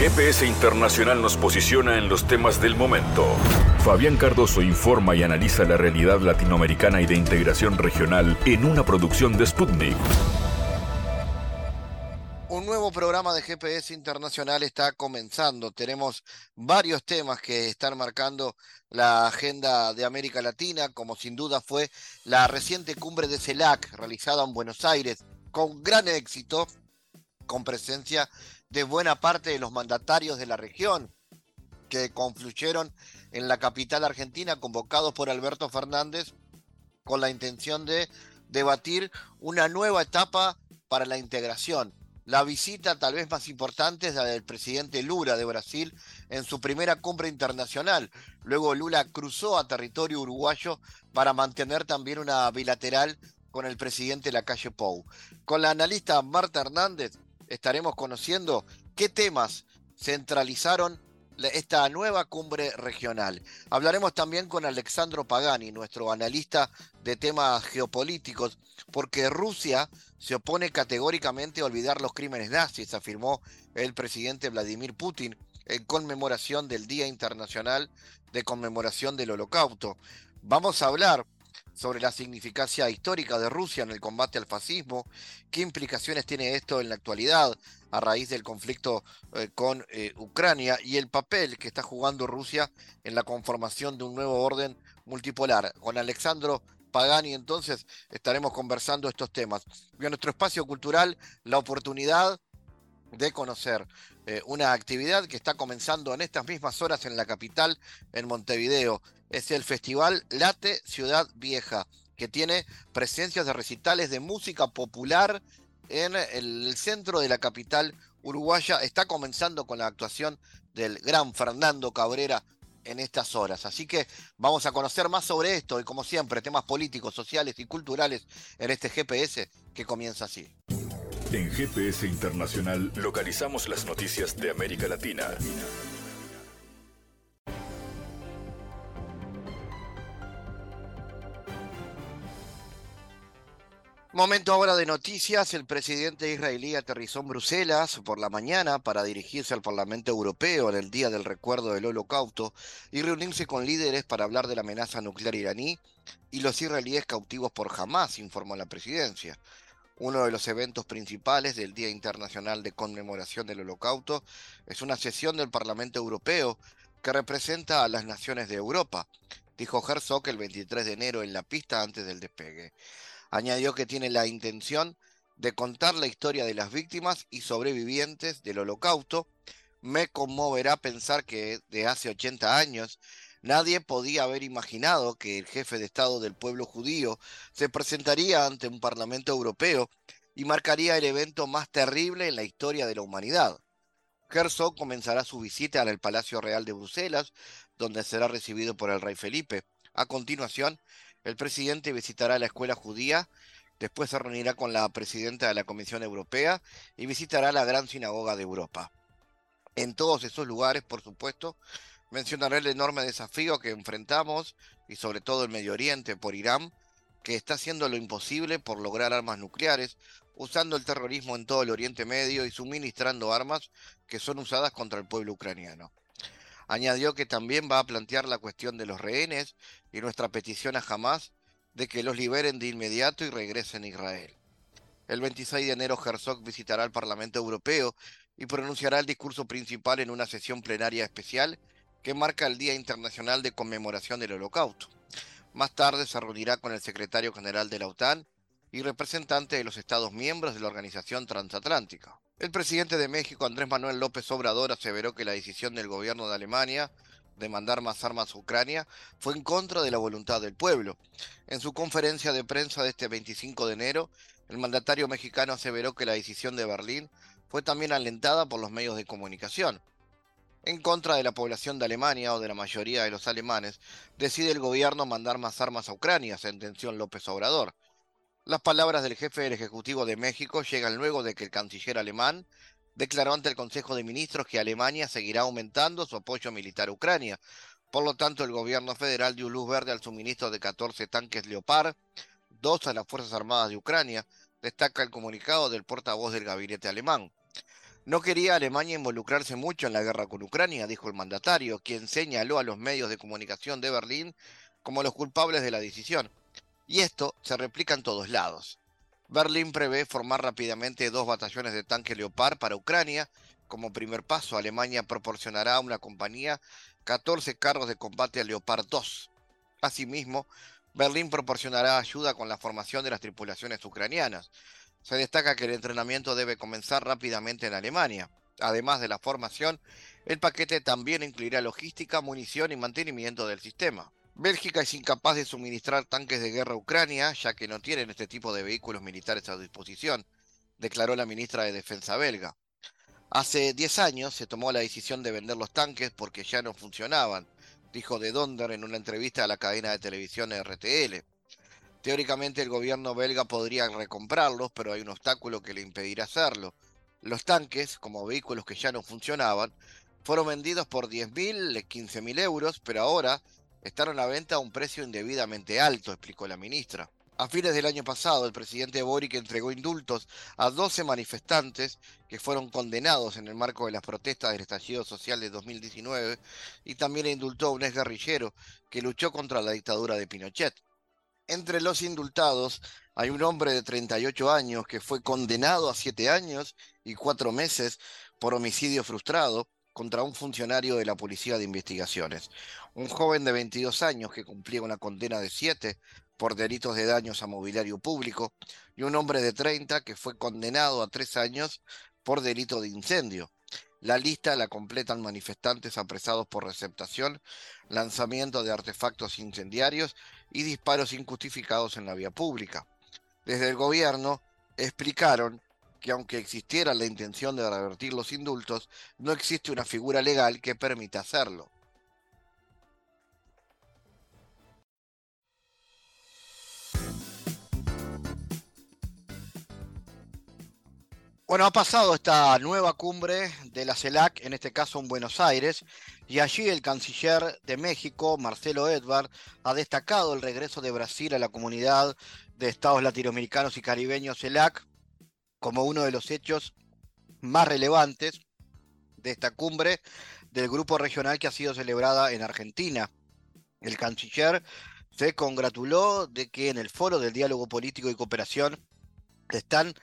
GPS Internacional nos posiciona en los temas del momento. Fabián Cardoso informa y analiza la realidad latinoamericana y de integración regional en una producción de Sputnik. Un nuevo programa de GPS Internacional está comenzando. Tenemos varios temas que están marcando la agenda de América Latina, como sin duda fue la reciente cumbre de CELAC realizada en Buenos Aires con gran éxito, con presencia de buena parte de los mandatarios de la región que confluyeron en la capital argentina, convocados por Alberto Fernández, con la intención de debatir una nueva etapa para la integración. La visita tal vez más importante es la del presidente Lula de Brasil en su primera cumbre internacional. Luego Lula cruzó a territorio uruguayo para mantener también una bilateral con el presidente Lacalle Pou. Con la analista Marta Hernández estaremos conociendo qué temas centralizaron esta nueva cumbre regional. Hablaremos también con Alexandro Pagani, nuestro analista de temas geopolíticos, porque Rusia se opone categóricamente a olvidar los crímenes nazis, afirmó el presidente Vladimir Putin en conmemoración del Día Internacional de Conmemoración del Holocausto. Vamos a hablar sobre la significancia histórica de Rusia en el combate al fascismo, qué implicaciones tiene esto en la actualidad a raíz del conflicto eh, con eh, Ucrania y el papel que está jugando Rusia en la conformación de un nuevo orden multipolar. Con Alexandro Pagani entonces estaremos conversando estos temas. Y en nuestro espacio cultural, la oportunidad de conocer eh, una actividad que está comenzando en estas mismas horas en la capital, en Montevideo. Es el Festival Late Ciudad Vieja, que tiene presencias de recitales de música popular en el centro de la capital uruguaya. Está comenzando con la actuación del gran Fernando Cabrera en estas horas. Así que vamos a conocer más sobre esto y como siempre, temas políticos, sociales y culturales en este GPS que comienza así. En GPS Internacional localizamos las noticias de América Latina. Momento ahora de noticias. El presidente israelí aterrizó en Bruselas por la mañana para dirigirse al Parlamento Europeo en el Día del Recuerdo del Holocausto y reunirse con líderes para hablar de la amenaza nuclear iraní y los israelíes cautivos por Hamas, informó la presidencia. Uno de los eventos principales del Día Internacional de Conmemoración del Holocausto es una sesión del Parlamento Europeo que representa a las naciones de Europa, dijo Herzog el 23 de enero en la pista antes del despegue. Añadió que tiene la intención de contar la historia de las víctimas y sobrevivientes del holocausto. Me conmoverá pensar que de hace 80 años Nadie podía haber imaginado que el jefe de Estado del pueblo judío se presentaría ante un Parlamento Europeo y marcaría el evento más terrible en la historia de la humanidad. Herzog comenzará su visita al Palacio Real de Bruselas, donde será recibido por el rey Felipe. A continuación, el presidente visitará la escuela judía, después se reunirá con la presidenta de la Comisión Europea y visitará la Gran Sinagoga de Europa. En todos esos lugares, por supuesto, mencionaré el enorme desafío que enfrentamos y sobre todo el Medio Oriente por Irán, que está haciendo lo imposible por lograr armas nucleares, usando el terrorismo en todo el Oriente Medio y suministrando armas que son usadas contra el pueblo ucraniano. Añadió que también va a plantear la cuestión de los rehenes y nuestra petición a Hamas de que los liberen de inmediato y regresen a Israel. El 26 de enero Herzog visitará el Parlamento Europeo y pronunciará el discurso principal en una sesión plenaria especial que marca el Día Internacional de Conmemoración del Holocausto. Más tarde se reunirá con el secretario general de la OTAN y representantes de los Estados miembros de la Organización Transatlántica. El presidente de México, Andrés Manuel López Obrador, aseveró que la decisión del gobierno de Alemania de mandar más armas a Ucrania fue en contra de la voluntad del pueblo. En su conferencia de prensa de este 25 de enero, el mandatario mexicano aseveró que la decisión de Berlín fue también alentada por los medios de comunicación en contra de la población de Alemania o de la mayoría de los alemanes, decide el gobierno mandar más armas a Ucrania, sentenció López Obrador. Las palabras del jefe del Ejecutivo de México llegan luego de que el canciller alemán declaró ante el Consejo de Ministros que Alemania seguirá aumentando su apoyo militar a Ucrania. Por lo tanto, el gobierno federal dio luz verde al suministro de 14 tanques Leopard, dos a las Fuerzas Armadas de Ucrania, destaca el comunicado del portavoz del gabinete alemán. No quería Alemania involucrarse mucho en la guerra con Ucrania, dijo el mandatario, quien señaló a los medios de comunicación de Berlín como los culpables de la decisión. Y esto se replica en todos lados. Berlín prevé formar rápidamente dos batallones de tanques Leopard para Ucrania. Como primer paso, Alemania proporcionará a una compañía 14 carros de combate a Leopard 2. Asimismo, Berlín proporcionará ayuda con la formación de las tripulaciones ucranianas. Se destaca que el entrenamiento debe comenzar rápidamente en Alemania. Además de la formación, el paquete también incluirá logística, munición y mantenimiento del sistema. Bélgica es incapaz de suministrar tanques de guerra a Ucrania, ya que no tienen este tipo de vehículos militares a disposición, declaró la ministra de Defensa belga. Hace 10 años se tomó la decisión de vender los tanques porque ya no funcionaban, dijo De Donder en una entrevista a la cadena de televisión RTL. Teóricamente el gobierno belga podría recomprarlos, pero hay un obstáculo que le impedirá hacerlo. Los tanques, como vehículos que ya no funcionaban, fueron vendidos por 10.000, 15.000 euros, pero ahora están a la venta a un precio indebidamente alto, explicó la ministra. A fines del año pasado, el presidente Boric entregó indultos a 12 manifestantes que fueron condenados en el marco de las protestas del estallido social de 2019 y también indultó a un exguerrillero que luchó contra la dictadura de Pinochet. Entre los indultados hay un hombre de 38 años que fue condenado a 7 años y 4 meses por homicidio frustrado contra un funcionario de la Policía de Investigaciones. Un joven de 22 años que cumplía una condena de 7 por delitos de daños a mobiliario público y un hombre de 30 que fue condenado a 3 años por delito de incendio. La lista la completan manifestantes apresados por receptación, lanzamiento de artefactos incendiarios y disparos injustificados en la vía pública. Desde el gobierno explicaron que aunque existiera la intención de revertir los indultos, no existe una figura legal que permita hacerlo. Bueno, ha pasado esta nueva cumbre de la CELAC, en este caso en Buenos Aires, y allí el canciller de México, Marcelo Edvard, ha destacado el regreso de Brasil a la comunidad de estados latinoamericanos y caribeños CELAC como uno de los hechos más relevantes de esta cumbre del grupo regional que ha sido celebrada en Argentina. El canciller se congratuló de que en el foro del diálogo político y cooperación están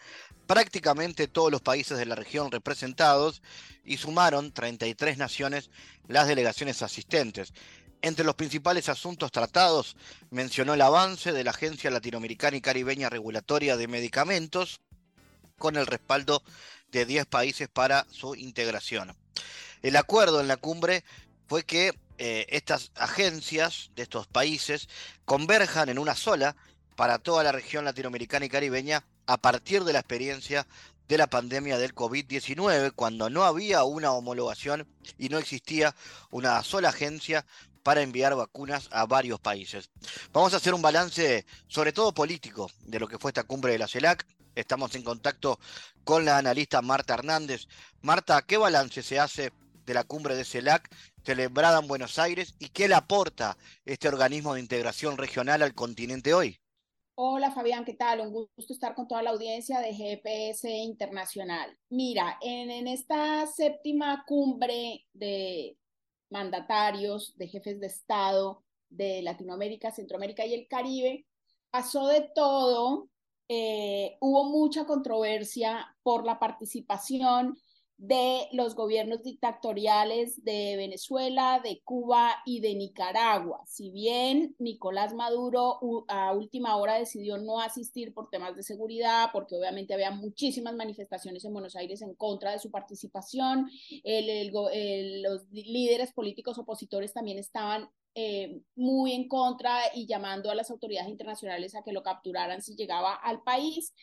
prácticamente todos los países de la región representados y sumaron 33 naciones las delegaciones asistentes. Entre los principales asuntos tratados mencionó el avance de la Agencia Latinoamericana y Caribeña Regulatoria de Medicamentos, con el respaldo de 10 países para su integración. El acuerdo en la cumbre fue que eh, estas agencias de estos países converjan en una sola para toda la región latinoamericana y caribeña a partir de la experiencia de la pandemia del COVID-19, cuando no había una homologación y no existía una sola agencia para enviar vacunas a varios países. Vamos a hacer un balance, sobre todo político, de lo que fue esta cumbre de la CELAC Estamos en contacto con la analista Marta Hernández. Marta, ¿qué balance se hace de la cumbre de CELAC celebrada en Buenos Aires y qué le aporta este organismo de integración regional al continente hoy? Hola Fabián, ¿qué tal? Un gusto estar con toda la audiencia de GPS Internacional. Mira, en, esta séptima cumbre de mandatarios, de jefes de Estado de Latinoamérica, Centroamérica y el Caribe, pasó de todo eh, hubo mucha controversia por la participación de los gobiernos dictatoriales de Venezuela, de Cuba y de Nicaragua. Si bien Nicolás Maduro a última hora decidió no asistir por temas de seguridad, porque obviamente había muchísimas manifestaciones en Buenos Aires en contra de su participación, los líderes políticos opositores también estaban eh, muy en contra y llamando a las autoridades internacionales a que lo capturaran si llegaba al país.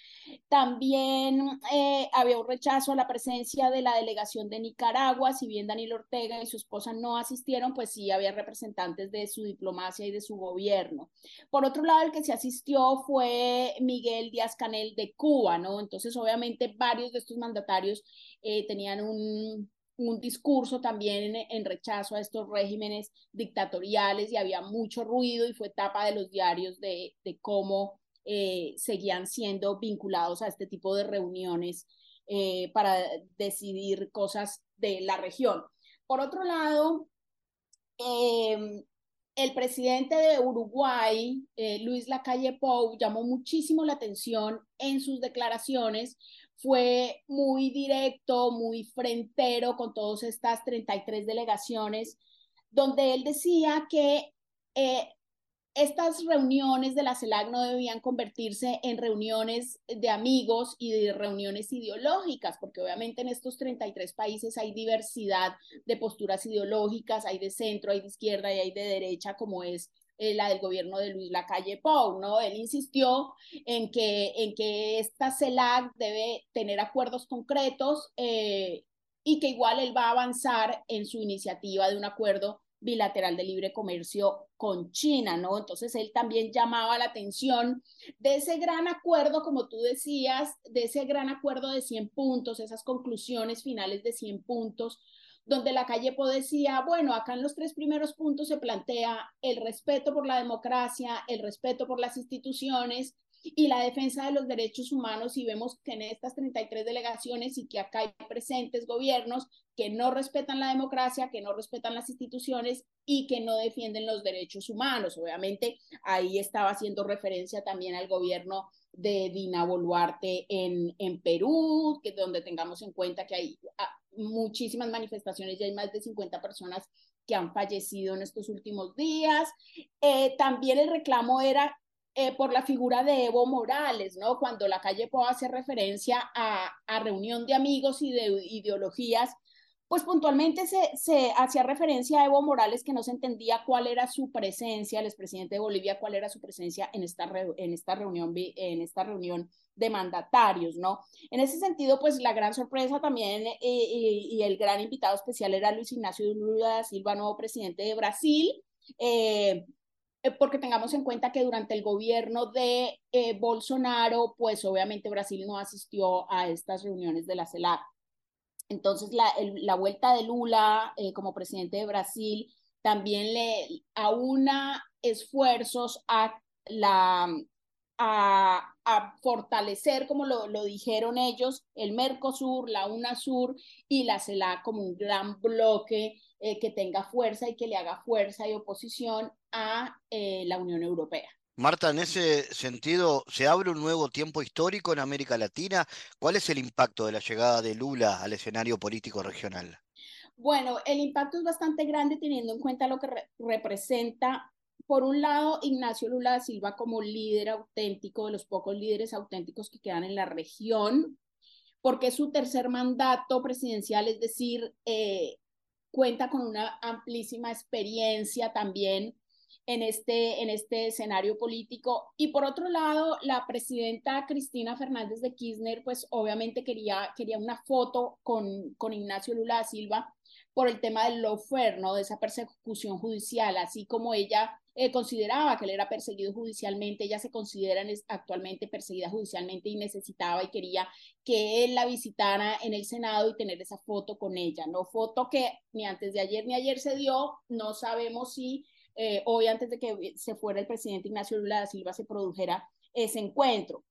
También eh, había un rechazo a la presencia de la delegación de Nicaragua, si bien Daniel Ortega y su esposa no asistieron, pues sí había representantes de su diplomacia y de su gobierno. Por otro lado, el que se asistió fue Miguel Díaz Canel de Cuba, ¿no? Entonces, obviamente, varios de estos mandatarios eh, tenían un, un discurso también en, rechazo a estos regímenes dictatoriales y había mucho ruido y fue tapa de los diarios de, cómo eh, seguían siendo vinculados a este tipo de reuniones eh, para decidir cosas de la región. Por otro lado, em, el presidente de Uruguay, eh, Luis Lacalle Pou, llamó muchísimo la atención en sus declaraciones. Fue muy directo, muy frentero con todas estas 33 delegaciones, donde él decía que eh, estas reuniones de la CELAC no debían convertirse en reuniones de amigos y de reuniones ideológicas, porque obviamente en estos 33 países hay diversidad de posturas ideológicas, hay de centro, hay de izquierda y hay de derecha, como es eh, la del gobierno de Luis Lacalle Pou, ¿no? Él insistió en que, en que esta CELAC debe tener acuerdos concretos eh, y que igual él va a avanzar en su iniciativa de un acuerdo bilateral de libre comercio con China, ¿no? Entonces él también llamaba la atención de ese gran acuerdo, como tú decías, de ese gran acuerdo de 100 puntos, esas conclusiones finales de 100 puntos, donde la calle decía, bueno, acá en los tres primeros puntos se plantea el respeto por la democracia, el respeto por las instituciones y la defensa de los derechos humanos y vemos que en estas 33 delegaciones y que acá hay presentes gobiernos que no respetan la democracia, que no respetan las instituciones y que no defienden los derechos humanos. Obviamente ahí estaba haciendo referencia también al gobierno de Dina Boluarte en, en Perú, que donde tengamos en cuenta que hay ah, muchísimas manifestaciones y hay más de 50 personas que han fallecido en estos últimos días. Eh, también el reclamo era eh, por la figura de Evo Morales, ¿no? Cuando la calle puede hacer referencia a, a reunión de amigos y de ideologías, pues puntualmente se, se, hacía referencia a Evo Morales que no se entendía cuál era su presencia, el expresidente de Bolivia, cuál era su presencia en esta, en esta, reunión, en esta reunión de mandatarios, ¿no? En ese sentido, pues la gran sorpresa también eh, y, y, el gran invitado especial era Luis Ignacio Lula da Silva, nuevo presidente de Brasil, eh, porque tengamos en cuenta que durante el gobierno de eh, Bolsonaro, pues obviamente Brasil no asistió a estas reuniones de la CELAC. Entonces, la, vuelta de Lula eh, como presidente de Brasil también le aúna esfuerzos a, fortalecer, como lo, dijeron ellos, el Mercosur, la UNASUR y la CELAC como un gran bloque eh, que tenga fuerza y que le haga fuerza y oposición a eh, la Unión Europea. Marta, en ese sentido, ¿se abre un nuevo tiempo histórico en América Latina? ¿Cuál es el impacto de la llegada de Lula al escenario político regional? Bueno, el impacto es bastante grande teniendo en cuenta lo que re representa, por un lado, Ignacio Lula da Silva como líder auténtico, de los pocos líderes auténticos que quedan en la región, porque es su tercer mandato presidencial, es decir, eh, cuenta con una amplísima experiencia también en este, en este escenario político. Y por otro lado, la presidenta Cristina Fernández de Kirchner, pues obviamente quería, quería una foto con, con Ignacio Lula da Silva por el tema del lawfare, ¿no? De esa persecución judicial, así como ella eh, consideraba que él era perseguido judicialmente, ella se considera actualmente perseguida judicialmente y necesitaba y quería que él la visitara en el Senado y tener esa foto con ella, ¿no? Foto que ni antes de ayer ni ayer se dio, no sabemos si eh, hoy antes de que se fuera el presidente Ignacio Lula da Silva se produjera ese encuentro.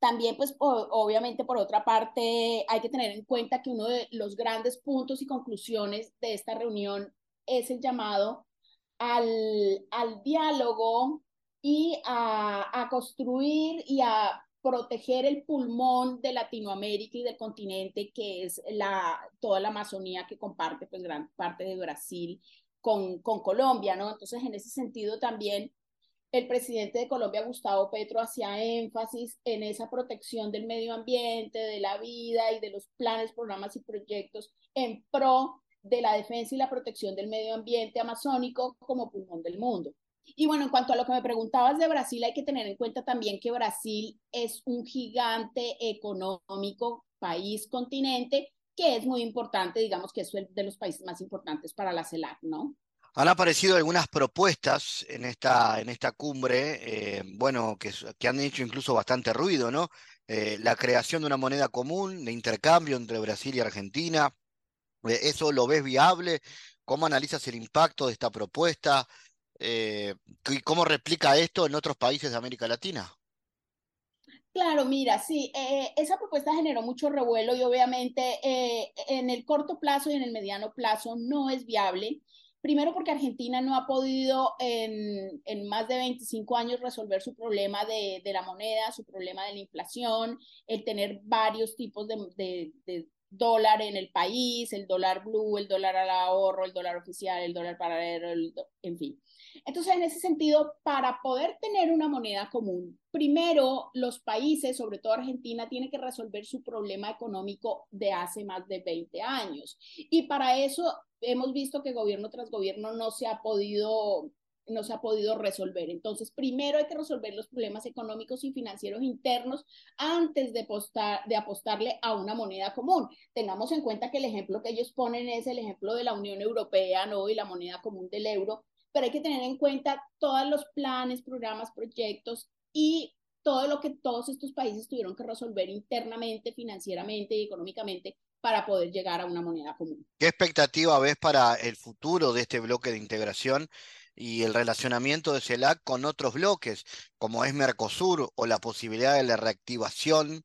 También, pues, obviamente, por otra parte, hay que tener en cuenta que uno de los grandes puntos y conclusiones de esta reunión es el llamado al, al diálogo y a, a construir y a proteger el pulmón de Latinoamérica y del continente, que es la, toda la Amazonía que comparte pues gran parte de Brasil con, Colombia, ¿no? Entonces, en ese sentido también el presidente de Colombia, Gustavo Petro, hacía énfasis en esa protección del medio ambiente, de la vida y de los planes, programas y proyectos en pro de la defensa y la protección del medio ambiente amazónico como pulmón del mundo. Y bueno, en cuanto a lo que me preguntabas de Brasil, hay que tener en cuenta también que Brasil es un gigante económico, país, continente, que es muy importante, digamos que es de los países más importantes para la CELAC, ¿no? Han aparecido algunas propuestas en esta, en esta cumbre, eh, bueno, que, han hecho incluso bastante ruido, ¿no? Eh, la creación de una moneda común de intercambio entre Brasil y Argentina, eh, ¿Eso lo ves viable? ¿Cómo analizas el impacto de esta propuesta? ¿Y cómo replica esto en otros países de América Latina? Claro, mira, sí, eh, esa propuesta generó mucho revuelo y obviamente eh, en el corto plazo y en el mediano plazo no es viable. Primero porque Argentina no ha podido en, en más de 25 años resolver su problema de, de, la moneda, su problema de la inflación, el tener varios tipos de, de, de dólar en el país, el dólar blue, el dólar al ahorro, el dólar oficial, el dólar paralelo, el, en fin. Entonces, en ese sentido, para poder tener una moneda común, primero los países, sobre todo Argentina, tienen que resolver su problema económico de hace más de 20 años. Y para eso hemos visto que gobierno tras gobierno no se ha podido no se ha podido resolver. Entonces, primero hay que resolver los problemas económicos y financieros internos antes de, postar, de apostarle a una moneda común. Tengamos en cuenta que el ejemplo que ellos ponen es el ejemplo de la Unión Europea, ¿no? Y la moneda común del euro, pero hay que tener en cuenta todos los planes, programas, proyectos y todo lo que todos estos países tuvieron que resolver internamente, financieramente y económicamente para poder llegar a una moneda común. ¿Qué expectativa ves para el futuro de este bloque de integración y el relacionamiento de CELAC con otros bloques, como es Mercosur o la posibilidad de la reactivación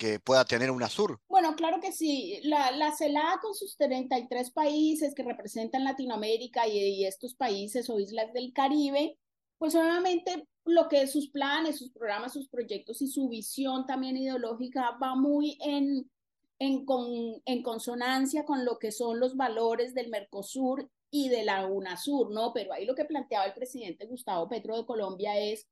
que pueda tener UNASUR? Bueno, claro que sí. La, la CELAC con sus 33 países que representan Latinoamérica y, y estos países o islas del Caribe, pues obviamente lo que sus planes, sus programas, sus proyectos y su visión también ideológica va muy en, en, con, en consonancia con lo que son los valores del Mercosur y de la UNASUR, ¿no? Pero ahí lo que planteaba el presidente Gustavo Petro de Colombia es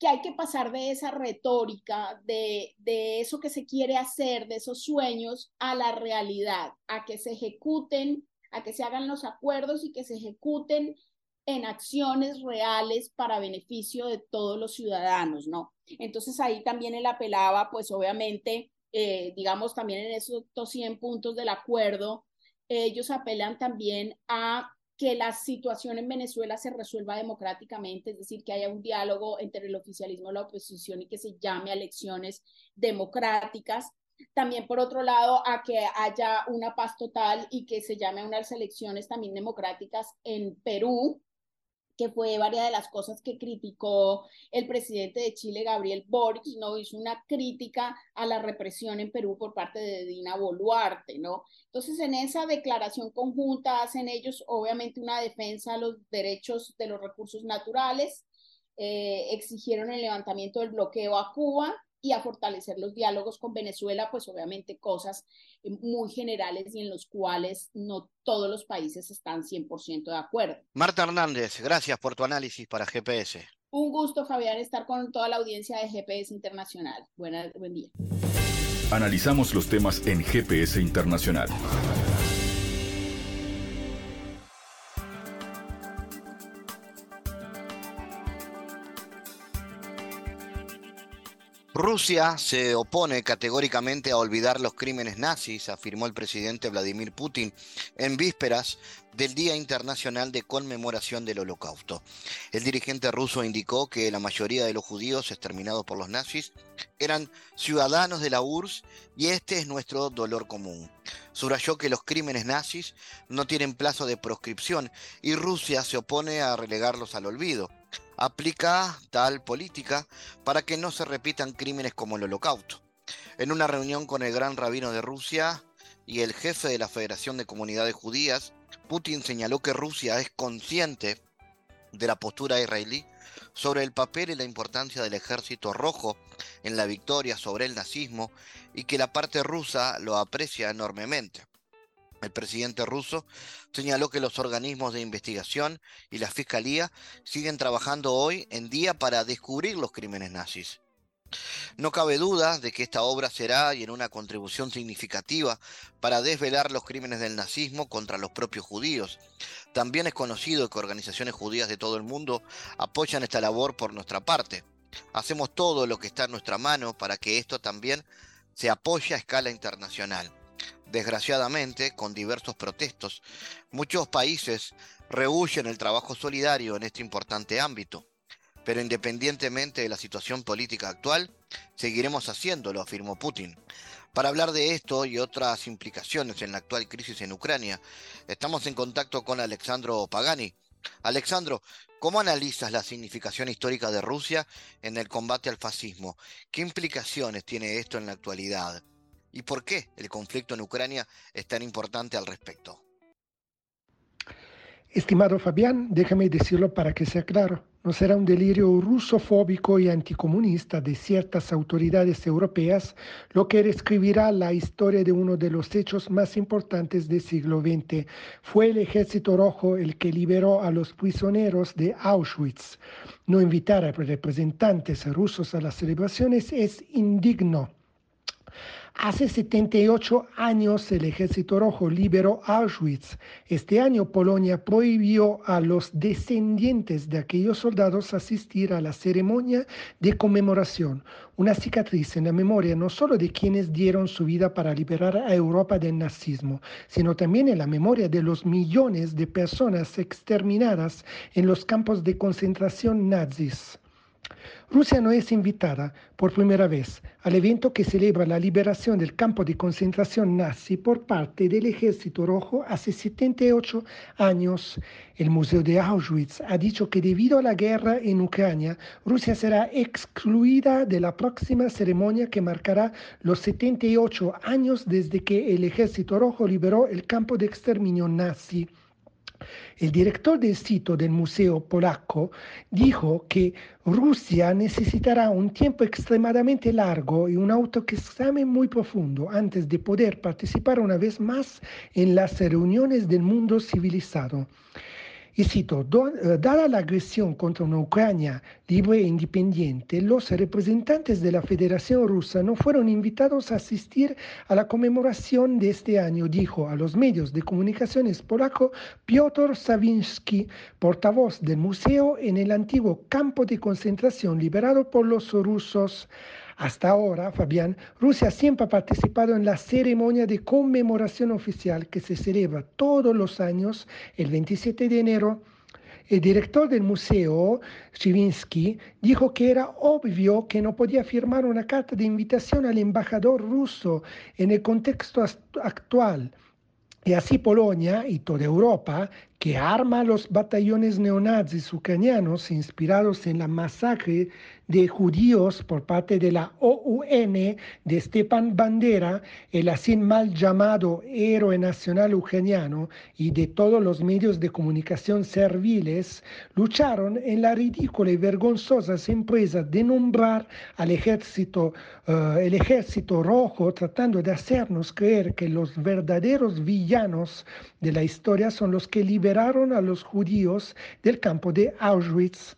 que hay que pasar de esa retórica, de, de eso que se quiere hacer, de esos sueños, a la realidad, a que se ejecuten, a que se hagan los acuerdos y que se ejecuten en acciones reales para beneficio de todos los ciudadanos, ¿no? Entonces ahí también él apelaba, pues obviamente, eh, digamos, también en esos 100 puntos del acuerdo, ellos apelan también a que la situación en Venezuela se resuelva democráticamente, es decir, que haya un diálogo entre el oficialismo y la oposición y que se llame a elecciones democráticas. También, por otro lado, a que haya una paz total y que se llame a unas elecciones también democráticas en Perú, que fue varias de las cosas que criticó el presidente de Chile, Gabriel Boric, ¿no? Hizo una crítica a la represión en Perú por parte de Dina Boluarte, ¿no? Entonces, en esa declaración conjunta hacen ellos, obviamente, una defensa a los derechos de los recursos naturales, eh, exigieron el levantamiento del bloqueo a Cuba, y a fortalecer los diálogos con Venezuela, pues obviamente cosas eh, muy generales y en los cuales no todos los países están 100% de acuerdo. Marta Hernández, gracias por tu análisis para GPS. Un gusto, Fabián, estar con toda la audiencia de GPS Internacional. Buena, buen día. Analizamos los temas en GPS Internacional. Rusia se opone categóricamente a olvidar los crímenes nazis, afirmó el presidente Vladimir Putin en vísperas del Día Internacional de Conmemoración del Holocausto. El dirigente ruso indicó que la mayoría de los judíos exterminados por los nazis eran ciudadanos de la URSS y este es nuestro dolor común. Subrayó que los crímenes nazis no tienen plazo de proscripción y Rusia se opone a relegarlos al olvido aplica tal política para que no se repitan crímenes como el holocausto. En una reunión con el gran rabino de Rusia y el jefe de la Federación de Comunidades Judías, Putin señaló que Rusia es consciente de la postura israelí sobre el papel y la importancia del ejército rojo en la victoria sobre el nazismo y que la parte rusa lo aprecia enormemente. El presidente ruso señaló que los organismos de investigación y la fiscalía siguen trabajando hoy en día para descubrir los crímenes nazis. No cabe duda de que esta obra será y en una contribución significativa para desvelar los crímenes del nazismo contra los propios judíos. También es conocido que organizaciones judías de todo el mundo apoyan esta labor por nuestra parte. Hacemos todo lo que está en nuestra mano para que esto también se apoye a escala internacional. Desgraciadamente, con diversos protestos, muchos países rehuyen el trabajo solidario en este importante ámbito. Pero independientemente de la situación política actual, seguiremos haciéndolo, afirmó Putin. Para hablar de esto y otras implicaciones en la actual crisis en Ucrania, estamos en contacto con Alexandro Pagani, Alexandro, ¿cómo analizas la significación histórica de Rusia en el combate al fascismo? ¿Qué implicaciones tiene esto en la actualidad? ¿Y por qué el conflicto en Ucrania es tan importante al respecto? Estimado Fabián, déjame decirlo para que sea claro. No será un delirio rusofóbico y anticomunista de ciertas autoridades europeas lo que reescribirá la historia de uno de los hechos más importantes del siglo XX. Fue el Ejército Rojo el que liberó a los prisioneros de Auschwitz. No invitar a representantes rusos a las celebraciones es indigno Hace 78 años el Ejército Rojo liberó Auschwitz. Este año Polonia prohibió a los descendientes de aquellos soldados asistir a la ceremonia de conmemoración, una cicatriz en la memoria no solo de quienes dieron su vida para liberar a Europa del nazismo, sino también en la memoria de los millones de personas exterminadas en los campos de concentración nazis. Rusia no es invitada por primera vez al evento que celebra la liberación del campo de concentración nazi por parte del Ejército Rojo hace 78 años. El Museo de Auschwitz ha dicho que debido a la guerra en Ucrania, Rusia será excluida de la próxima ceremonia que marcará los 78 años desde que el Ejército Rojo liberó el campo de exterminio nazi. El director del sitio del Museo Polaco dijo que Rusia necesitará un tiempo extremadamente largo y un autoexamen muy profundo antes de poder participar una vez más en las reuniones del mundo civilizado. Eh, dada la agresión contra una Ucrania libre e independiente, los representantes de la Federación Rusa no fueron invitados a asistir a la conmemoración de este año, dijo a los medios de comunicaciones polaco Piotr Savinsky, portavoz del museo en el antiguo campo de concentración liberado por los rusos. Hasta ahora, Fabián, Rusia siempre ha participado en la ceremonia de conmemoración oficial que se celebra todos los años el 27 de enero. El director del museo, Chivinsky, dijo que era obvio que no podía firmar una carta de invitación al embajador ruso en el contexto actual. Y así Polonia y toda Europa que arma los batallones neonazis ucranianos inspirados en la masacre de judíos por parte de la OUN de Stepan Bandera, el así mal llamado héroe nacional ucraniano, y de todos los medios de comunicación serviles, lucharon en la ridícula y vergonzosa empresa de nombrar al ejército, eh, el ejército rojo, tratando de hacernos creer que los verdaderos villanos de la historia son los que liberan a los judíos del campo de Auschwitz.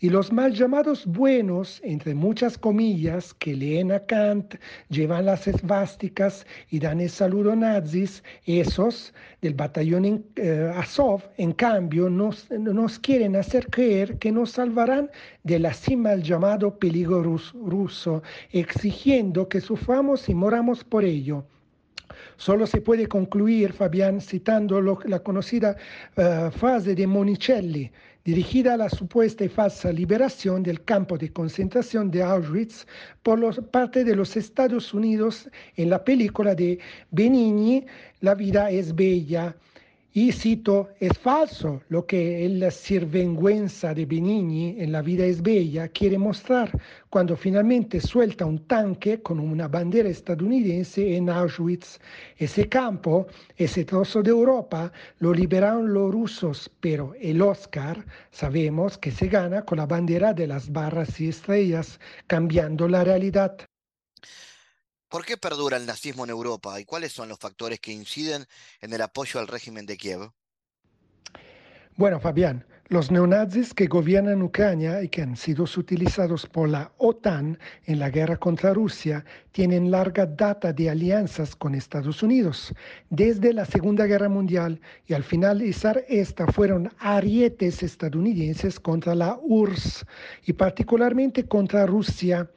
Y los mal llamados buenos, entre muchas comillas, que leen a Kant, llevan las esvásticas y dan el saludo nazis, esos del batallón eh, Azov, en cambio, nos, nos, quieren hacer creer que nos salvarán del así mal llamado peligro ruso, exigiendo que suframos y moramos por ello. Solo se puede concluir, Fabián, citando la conocida uh, frase de Monicelli, dirigida a la supuesta y falsa liberación del campo de concentración de Auschwitz por parte de los Estados Unidos en la película de Benigni, La vida es bella. Y cito, es falso lo que el sirvenguenza de Benigni en La vida es bella quiere mostrar cuando finalmente suelta un tanque con una bandera estadounidense en Auschwitz. Ese campo, ese trozo de Europa, lo liberaron los rusos, pero el Oscar sabemos que se gana con la bandera de las barras y estrellas, cambiando la realidad. ¿Por qué perdura el nazismo en Europa y cuáles son los factores que inciden en el apoyo al régimen de Kiev? Bueno, Fabián, los neonazis que gobiernan Ucrania y que han sido utilizados por la OTAN en la guerra contra Rusia tienen larga data de alianzas con Estados Unidos. Desde la Segunda Guerra Mundial y al finalizar esta fueron arietes estadounidenses contra la URSS y particularmente contra Rusia.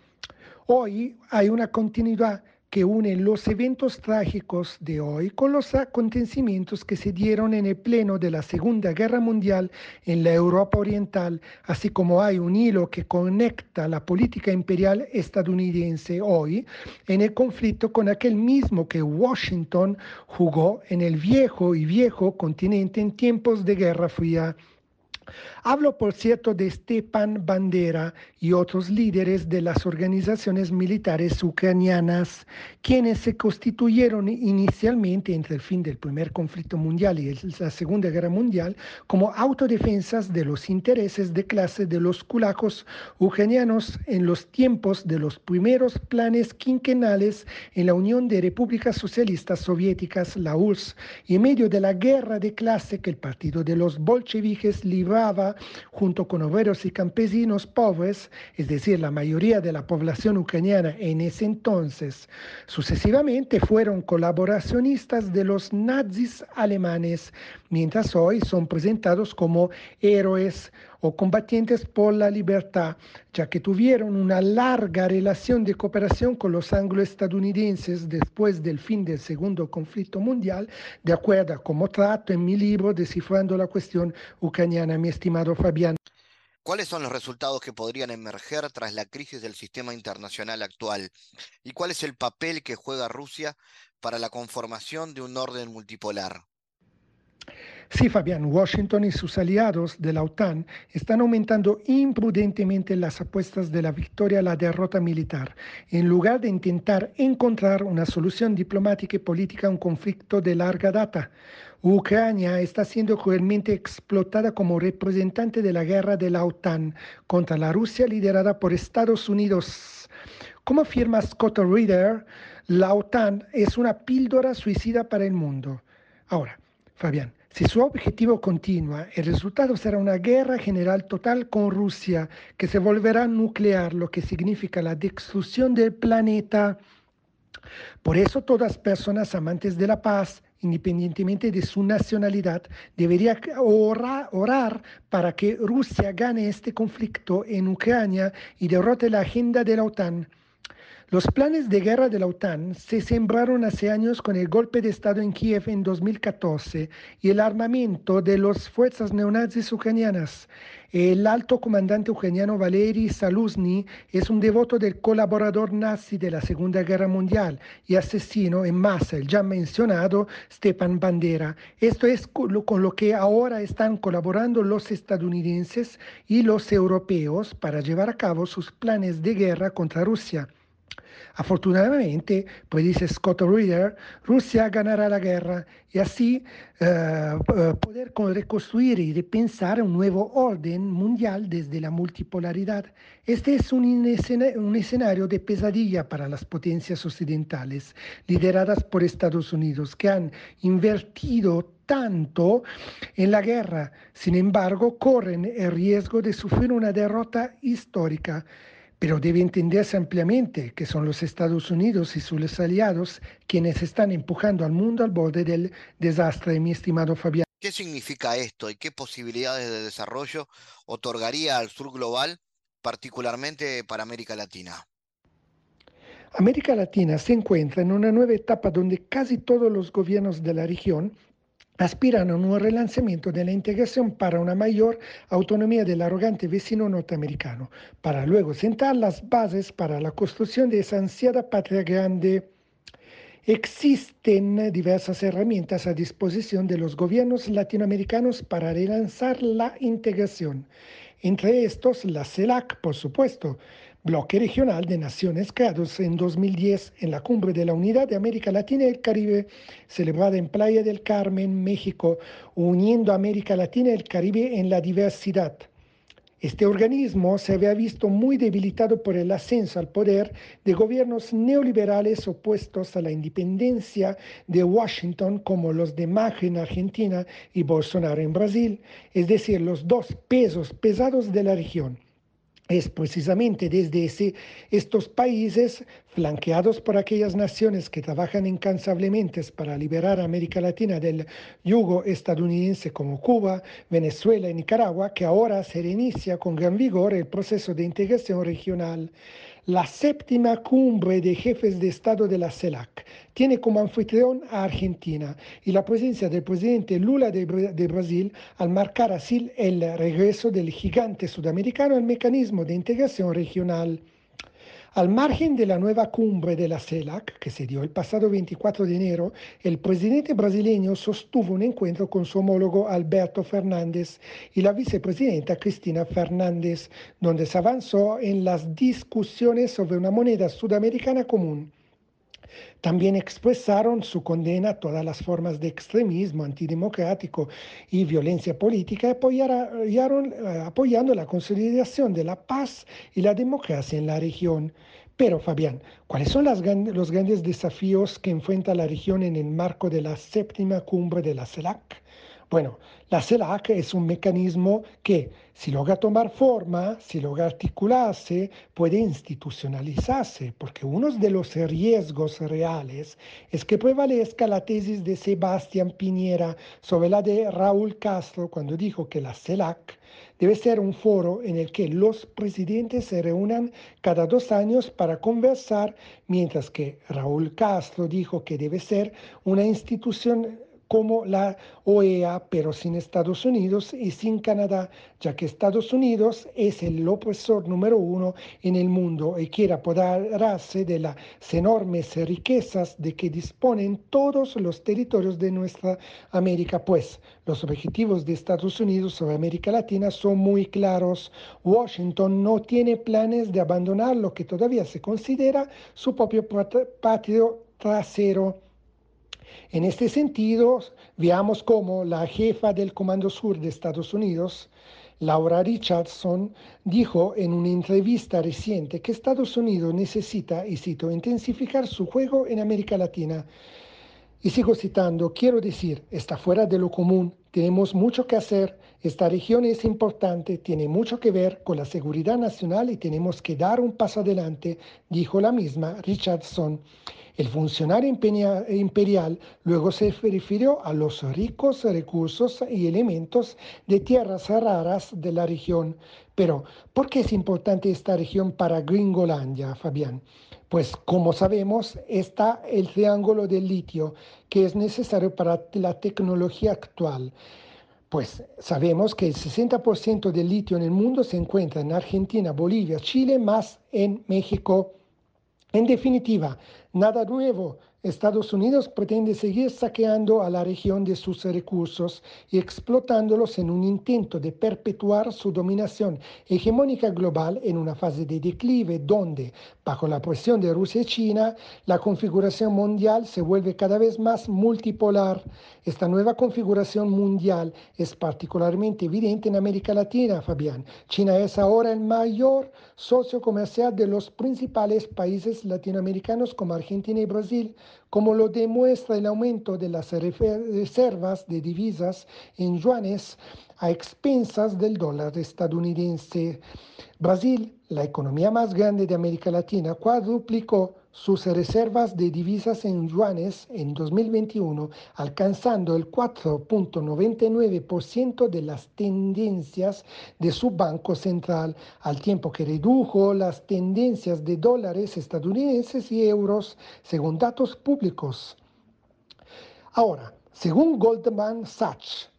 Hoy hay una continuidad que une los eventos trágicos de hoy con los acontecimientos que se dieron en el pleno de la Segunda Guerra Mundial en la Europa Oriental, así como hay un hilo que conecta la política imperial estadounidense hoy en el conflicto con aquel mismo que Washington jugó en el viejo y viejo continente en tiempos de Guerra Fría. Hablo, por cierto, de Stepan Bandera y otros líderes de las organizaciones militares ucranianas, quienes se constituyeron inicialmente entre el fin del primer conflicto mundial y la Segunda Guerra Mundial como autodefensas de los intereses de clase de los kulakos ucranianos en los tiempos de los primeros planes quinquenales en la Unión de Repúblicas Socialistas Soviéticas, la URSS, y en medio de la guerra de clase que el partido de los bolcheviques junto con obreros y campesinos pobres, es decir, la mayoría de la población ucraniana en ese entonces, sucesivamente fueron colaboracionistas de los nazis alemanes, mientras hoy son presentados como héroes o combatientes por la libertad, ya que tuvieron una larga relación de cooperación con los anglo-estadounidenses después del fin del segundo conflicto mundial, de acuerdo a como trato en mi libro Descifrando la cuestión ucraniana, mi estimado Fabián. ¿Cuáles son los resultados que podrían emerger tras la crisis del sistema internacional actual? ¿Y cuál es el papel que juega Rusia para la conformación de un orden multipolar? Sí, Fabián, Washington y sus aliados de la OTAN están aumentando imprudentemente las apuestas de la victoria a la derrota militar, en lugar de intentar encontrar una solución diplomática y política a un conflicto de larga data. Ucrania está siendo cruelmente explotada como representante de la guerra de la OTAN contra la Rusia liderada por Estados Unidos. Como afirma Scott Reader, la OTAN es una píldora suicida para el mundo. Ahora, Fabián, si su objetivo continúa, el resultado será una guerra general total con Rusia que se volverá nuclear, lo que significa la destrucción del planeta. Por eso todas personas amantes de la paz, independientemente de su nacionalidad, deberían orar, orar, para que Rusia gane este conflicto en Ucrania y derrote la agenda de la OTAN. Los planes de guerra de la OTAN se sembraron hace años con el golpe de Estado en Kiev en 2014 y el armamento de las fuerzas neonazis ucranianas. El alto comandante ucraniano Valery Saluzny es un devoto del colaborador nazi de la Segunda Guerra Mundial y asesino en masa, el ya mencionado Stepan Bandera. Esto es con lo que ahora están colaborando los estadounidenses y los europeos para llevar a cabo sus planes de guerra contra Rusia. Afortunadamente, pues dice Scott Reader, Rusia ganará la guerra y así eh, eh, poder reconstruir y repensar un nuevo orden mundial desde la multipolaridad. Este es un, un escenario de pesadilla para las potencias occidentales, lideradas por Estados Unidos, que han invertido tanto en la guerra. Sin embargo, corren el riesgo de sufrir una derrota histórica pero debe entenderse ampliamente que son los Estados Unidos y sus aliados quienes están empujando al mundo al borde del desastre, mi estimado Fabián. ¿Qué significa esto y qué posibilidades de desarrollo otorgaría al sur global, particularmente para América Latina? América Latina se encuentra en una nueva etapa donde casi todos los gobiernos de la región aspiran a un relanzamiento de la integración para una mayor autonomía del arrogante vecino norteamericano, para luego sentar las bases para la construcción de esa ansiada patria grande. Existen diversas herramientas a disposición de los gobiernos latinoamericanos para relanzar la integración. Entre estos, la CELAC, por supuesto, bloque regional de naciones creados en 2010 en la Cumbre de la Unidad de América Latina y el Caribe, celebrada en Playa del Carmen, México, uniendo América Latina y el Caribe en la diversidad. Este organismo se había visto muy debilitado por el ascenso al poder de gobiernos neoliberales opuestos a la independencia de Washington, como los de Macri en Argentina y Bolsonaro en Brasil, es decir, los dos pesos pesados de la región. Es precisamente desde estos países, flanqueados por aquellas naciones que trabajan incansablemente para liberar a América Latina del yugo estadounidense como Cuba, Venezuela y Nicaragua, que ahora se reinicia con gran vigor el proceso de integración regional la séptima cumbre de jefes de Estado de la CELAC. Tiene como anfitrión a Argentina y la presencia del presidente Lula de, Brasil al marcar así el regreso del gigante sudamericano al mecanismo de integración regional. Al margen de la nueva cumbre de la CELAC, que se dio el pasado 24 de enero, el presidente brasileño sostuvo un encuentro con su homólogo Alberto Fernández y la vicepresidenta Cristina Fernández, donde se avanzó en las discusiones sobre una moneda sudamericana común. También expresaron su condena a todas las formas de extremismo antidemocrático y violencia política, apoyaron, eh, apoyando la consolidación de la paz y la democracia en la región. Pero, Fabián, ¿cuáles son los grandes desafíos que enfrenta la región en el marco de la séptima cumbre de la CELAC? Bueno, la CELAC es un mecanismo que, si logra tomar forma, si logra articularse, puede institucionalizarse, porque uno de los riesgos reales es que prevalezca la tesis de Sebastián Piñera sobre la de Raúl Castro cuando dijo que la CELAC debe ser un foro en el que los presidentes se reúnan cada dos años para conversar, mientras que Raúl Castro dijo que debe ser una institución como la OEA, pero sin Estados Unidos y sin Canadá, ya que Estados Unidos es el opresor número uno en el mundo y quiere apoderarse de las enormes riquezas de que disponen todos los territorios de nuestra América, pues los objetivos de Estados Unidos sobre América Latina son muy claros. Washington no tiene planes de abandonar lo que todavía se considera su propio patio trasero en este sentido, veamos cómo la jefa del Comando Sur de Estados Unidos, Laura Richardson, dijo en una entrevista reciente que Estados Unidos necesita, y cito, intensificar su juego en América Latina. Y sigo citando, quiero decir, está fuera de lo común, tenemos mucho que hacer, esta región es importante, tiene mucho que ver con la seguridad nacional y tenemos que dar un paso adelante, dijo la misma Richardson. El funcionario imperial luego se refirió a los ricos recursos y elementos de tierras raras de la región. Pero, ¿por qué es importante esta región para Gringolandia, Fabián? Pues como sabemos, está el triángulo del litio, que es necesario para la tecnología actual. Pues sabemos que el 60% del litio en el mundo se encuentra en Argentina, Bolivia, Chile, más en México. En definitiva, nada nuevo. Estados Unidos pretende seguir saqueando a la región de sus recursos y explotándolos en un intento de perpetuar su dominación hegemónica global en una fase de declive donde, bajo la presión de Rusia y China, la configuración mundial se vuelve cada vez más multipolar. Esta nueva configuración mundial es particularmente evidente en América Latina, Fabián. China es ahora el mayor socio comercial de los principales países latinoamericanos como Argentina y Brasil, como lo demuestra el aumento de las reservas de divisas en yuanes a expensas del dólar estadounidense. Brasil, la economía más grande de América Latina, cuadruplicó sus reservas de divisas en yuanes en 2021, alcanzando el 4.99% de las tendencias de su banco central, al tiempo que redujo las tendencias de dólares estadounidenses y euros, según datos públicos. Ahora, según Goldman Sachs,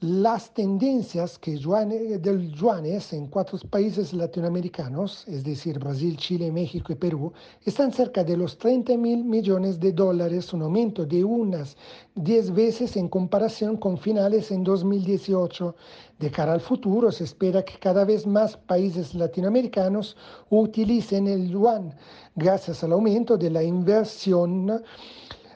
las tendencias que del yuanes en cuatro países latinoamericanos, es decir, Brasil, Chile, México y Perú, están cerca de los 30 mil millones de dólares, un aumento de unas 10 veces en comparación con finales en 2018. De cara al futuro, se espera que cada vez más países latinoamericanos utilicen el yuan gracias al aumento de la inversión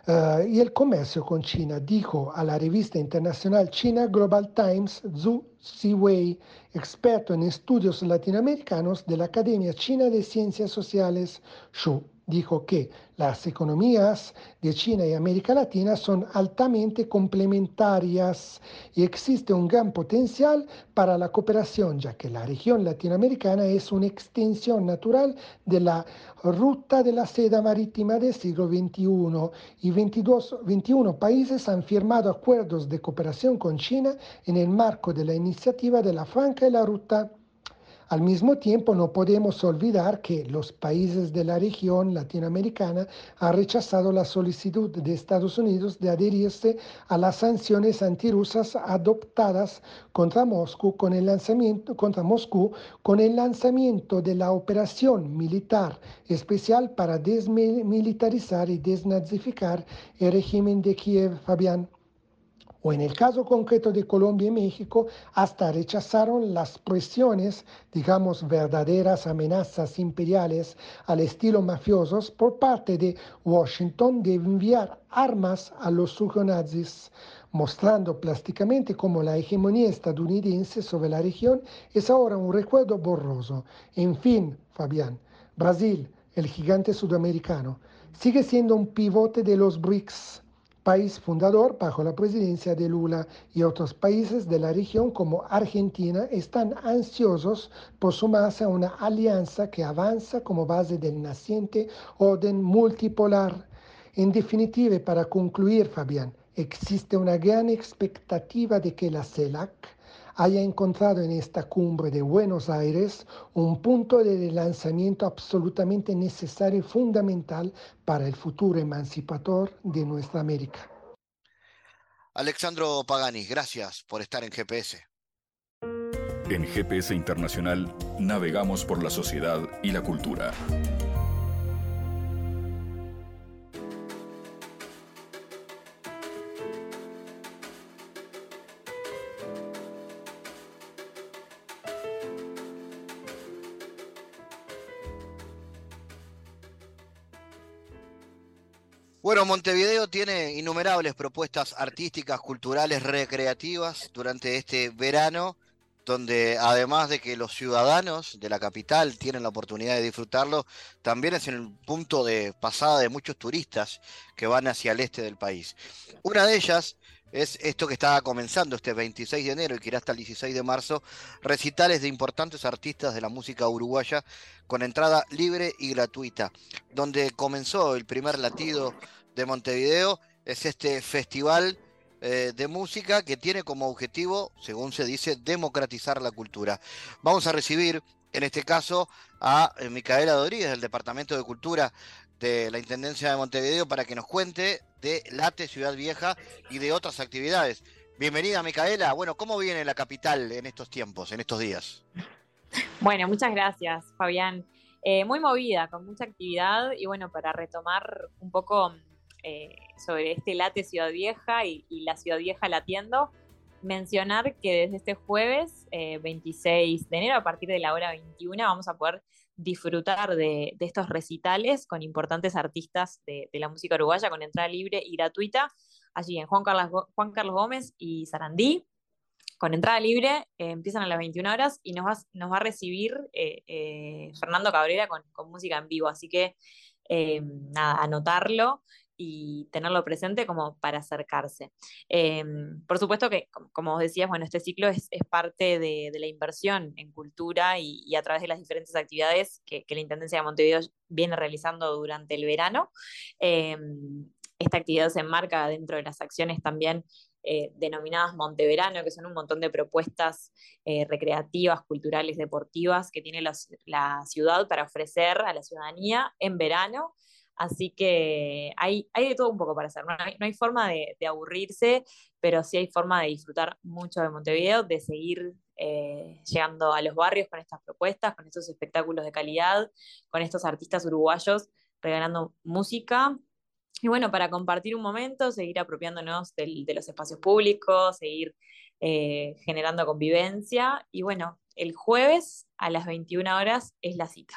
Uh, y el comercio con China, dijo a la revista internacional China Global Times Zhu Ziwei, experto en estudios latinoamericanos de la Academia China de Ciencias Sociales, Shu dijo que las economías de China y América Latina son altamente complementarias y existe un gran potencial para la cooperación, ya que la región latinoamericana es una extensión natural de la ruta de la seda marítima del siglo XXI y 22, 21 países han firmado acuerdos de cooperación con China en el marco de la iniciativa de la Franca y la Ruta Al mismo tiempo, no podemos olvidar que los países de la región latinoamericana han rechazado la solicitud de Estados Unidos de adherirse a las sanciones antirrusas adoptadas contra Moscú con el lanzamiento, contra Moscú con el lanzamiento de la operación militar especial para desmilitarizar y desnazificar el régimen de Kiev, Fabián o en el caso concreto de Colombia y México, hasta rechazaron las presiones, digamos, verdaderas amenazas imperiales al estilo mafiosos por parte de Washington de enviar armas a los surgonazis, mostrando plásticamente cómo la hegemonía estadounidense sobre la región es ahora un recuerdo borroso. En fin, Fabián, Brasil, el gigante sudamericano, sigue siendo un pivote de los BRICS país fundador bajo la presidencia de Lula y otros países de la región como Argentina están ansiosos por sumarse a una alianza que avanza como base del naciente orden multipolar. En definitiva, para concluir, Fabián, existe una gran expectativa de que la CELAC haya encontrado en esta cumbre de Buenos Aires un punto de lanzamiento absolutamente necesario y fundamental para el futuro emancipador de nuestra América. Alexandro Pagani, gracias por estar en GPS. En GPS Internacional navegamos por la sociedad y la cultura. Bueno, Montevideo tiene innumerables propuestas artísticas, culturales, recreativas durante este verano, donde además de que los ciudadanos de la capital tienen la oportunidad de disfrutarlo, también es el punto de pasada de muchos turistas que van hacia el este del país. Una de ellas es esto que estaba comenzando este 26 de enero y que irá hasta el 16 de marzo, recitales de importantes artistas de la música uruguaya con entrada libre y gratuita, donde comenzó el primer latido de Montevideo, es este festival eh, de música que tiene como objetivo, según se dice, democratizar la cultura. Vamos a recibir, en este caso, a eh, Micaela Rodríguez del Departamento de Cultura de la Intendencia de Montevideo para que nos cuente de Late Ciudad Vieja y de otras actividades. Bienvenida, Micaela. Bueno, ¿cómo viene la capital en estos tiempos, en estos días? Bueno, muchas gracias, Fabián. Eh, muy movida, con mucha actividad y bueno, para retomar un poco eh, sobre este late Ciudad Vieja y, la Ciudad Vieja latiendo, mencionar que desde este jueves 26 eh, de enero, a partir de la hora 21, vamos a poder disfrutar de, estos recitales con importantes artistas de, la música uruguaya con entrada libre y gratuita, allí en Juan Carlos, Juan Carlos Gómez y Sarandí. Con entrada libre, eh, empiezan a las 21 horas y nos va, nos va a recibir Fernando Cabrera con, con, música en vivo. Así que, nada, anotarlo y tenerlo presente como para acercarse. Em, por supuesto que, como vos decías, bueno, este ciclo es, parte de, la inversión en cultura y, a través de las diferentes actividades que, la Intendencia de Montevideo viene realizando durante el verano. Em, esta actividad se enmarca dentro de las acciones también eh, denominadas Monteverano, que son un montón de propuestas eh, recreativas, culturales, deportivas que tiene la, ciudad para ofrecer a la ciudadanía en verano Así que hay, hay de todo un poco para hacer. No hay, forma de, aburrirse, pero sí hay forma de disfrutar mucho de Montevideo, de seguir eh, llegando a los barrios con estas propuestas, con estos espectáculos de calidad, con estos artistas uruguayos regalando música. Y bueno, para compartir un momento, seguir apropiándonos de los espacios públicos, seguir eh, generando convivencia. Y bueno, el jueves a las 21 horas es la cita.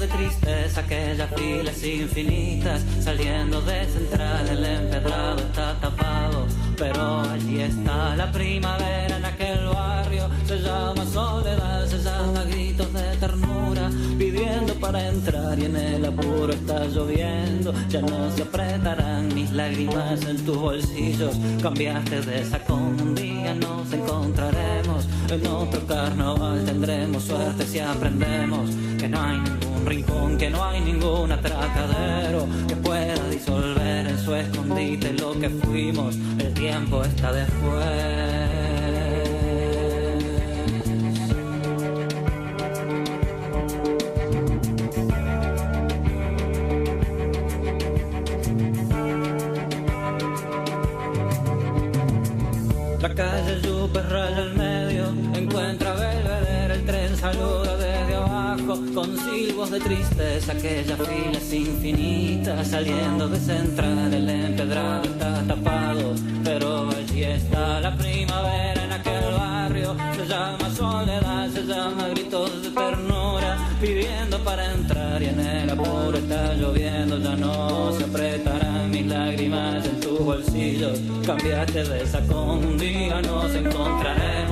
De tristeza, aquellas filas infinitas saliendo de central, el empedrado está tapado, pero allí está la primavera en aquel barrio se llama soledad, se llama gritos de ternura, pidiendo para entrar y en el apuro está lloviendo. Ya no se apretarán mis lágrimas en tus bolsillos. Cambiaste de saco un día nos encontraremos. En otro carnaval tendremos suerte si aprendemos que no hay rincón, que no hay ningún atracadero que pueda disolver en su escondite lo que fuimos. El tiempo está después. Tristeza, aquella fila es infinita, saliendo de central, el empedrado está tapado, pero allí está la primavera en aquel barrio, se llama soledad, se llama gritos de ternura, pidiendo para entrar y en el apuro está lloviendo, ya no se apretarán mis lágrimas en tus bolsillos, cambiate de sacón, un día nos encontraremos,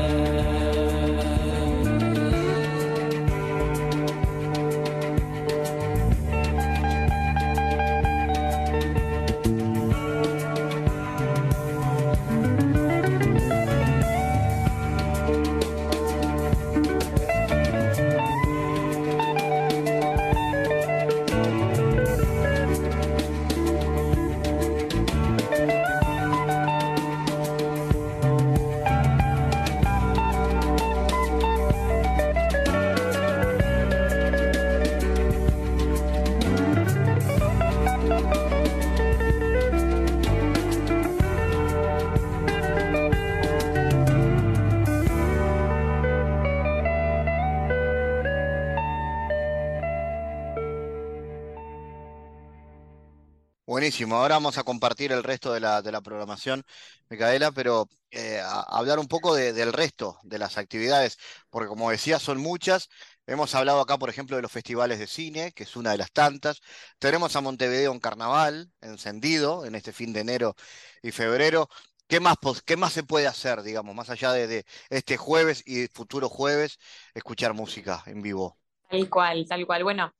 Ahora vamos a compartir el resto de la, programación, Micaela, pero eh, hablar un poco de- del resto de las actividades, porque como decía, son muchas. Hemos hablado acá, por ejemplo, de los festivales de cine, que es una de las tantas. Tenemos a Montevideo en Carnaval, encendido, en este fin de enero y febrero. ¿Qué más, qué más se puede hacer, digamos, más allá de, de este jueves y futuro jueves, escuchar música en vivo? Tal cual, tal cual. Bueno,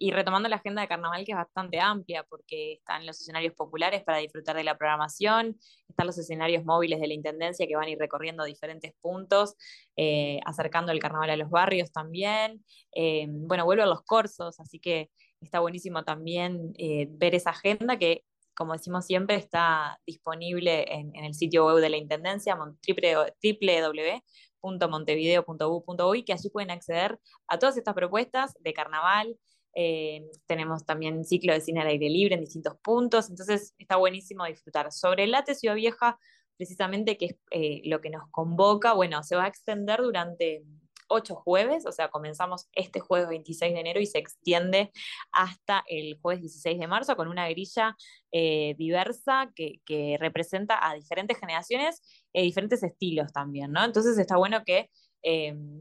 y, retomando la agenda de carnaval que es bastante amplia porque están los escenarios populares para disfrutar de la programación, están los escenarios móviles de la Intendencia que van a ir recorriendo diferentes puntos, eh, acercando el carnaval a los barrios también. Eh, bueno, vuelven los corsos, así que está buenísimo también eh, ver esa agenda que, como decimos siempre, está disponible en, el sitio web de la Intendencia, mon- triple- www.montevideo.bu.uy, que allí pueden acceder a todas estas propuestas de carnaval. Eh, tenemos también ciclo de cine al aire libre en distintos puntos, entonces está buenísimo disfrutar. Sobre el Late Ciudad Vieja, precisamente, que es eh, lo que nos convoca, bueno, se va a extender durante ocho jueves, o sea, comenzamos este jueves 26 de enero y se extiende hasta el jueves 16 de marzo con una grilla eh, diversa que, que, representa a diferentes generaciones y diferentes estilos también, ¿no? Entonces está bueno que,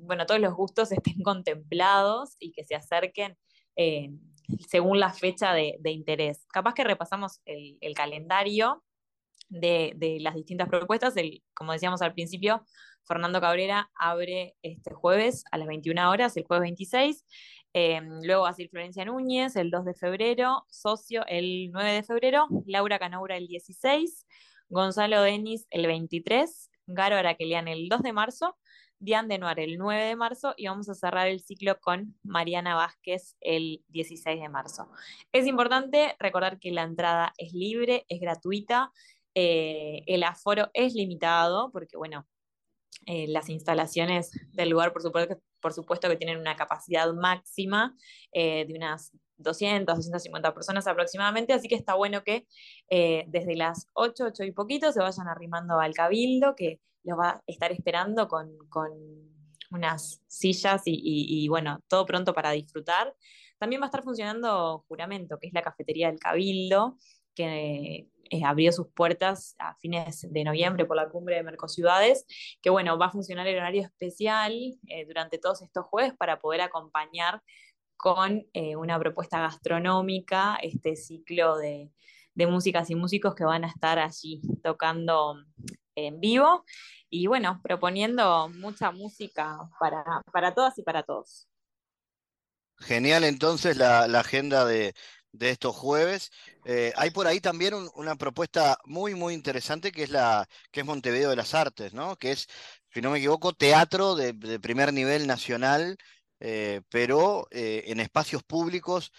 bueno, todos los gustos estén contemplados y que se acerquen eh, según la fecha de, interés. Capaz que repasamos el, calendario de, las distintas propuestas. El, como decíamos al principio, Fernando Cabrera abre este jueves a las 21 horas, el jueves 26. Eh, luego va a ser Florencia Núñez el 2 de febrero, Socio el 9 de febrero, Laura Canoura el 16, Gonzalo Denis el 23, Garo Araquelian el 2 de marzo, Diane de Noir el 9 de marzo y vamos a cerrar el ciclo con Mariana Vázquez el 16 de marzo. Es importante recordar que la entrada es libre, es gratuita, eh, el aforo es limitado porque, bueno, eh, las instalaciones del lugar, por supuesto, que tienen una capacidad máxima eh, de unas 200, 250 personas aproximadamente, así que está bueno que desde las 8, 8 y poquito se vayan arrimando al cabildo, que los va a estar esperando con, con unas sillas y, bueno, todo pronto para disfrutar. También va a estar funcionando Juramento, que es la cafetería del cabildo, que eh, abrió sus puertas a fines de noviembre por la cumbre de Mercociudades, que bueno, va a funcionar el horario especial eh, durante todos estos jueves para poder acompañar con eh, una propuesta gastronómica, este ciclo de, músicas y músicos que van a estar allí tocando en vivo y bueno, proponiendo mucha música para, para todas y para todos. Genial entonces la, agenda de, estos jueves. Eh, hay por ahí también una propuesta muy, muy interesante que es la que es Montevideo de las Artes, ¿no? Que es, si no me equivoco, teatro de, primer nivel nacional, eh, pero eh, en espacios públicos,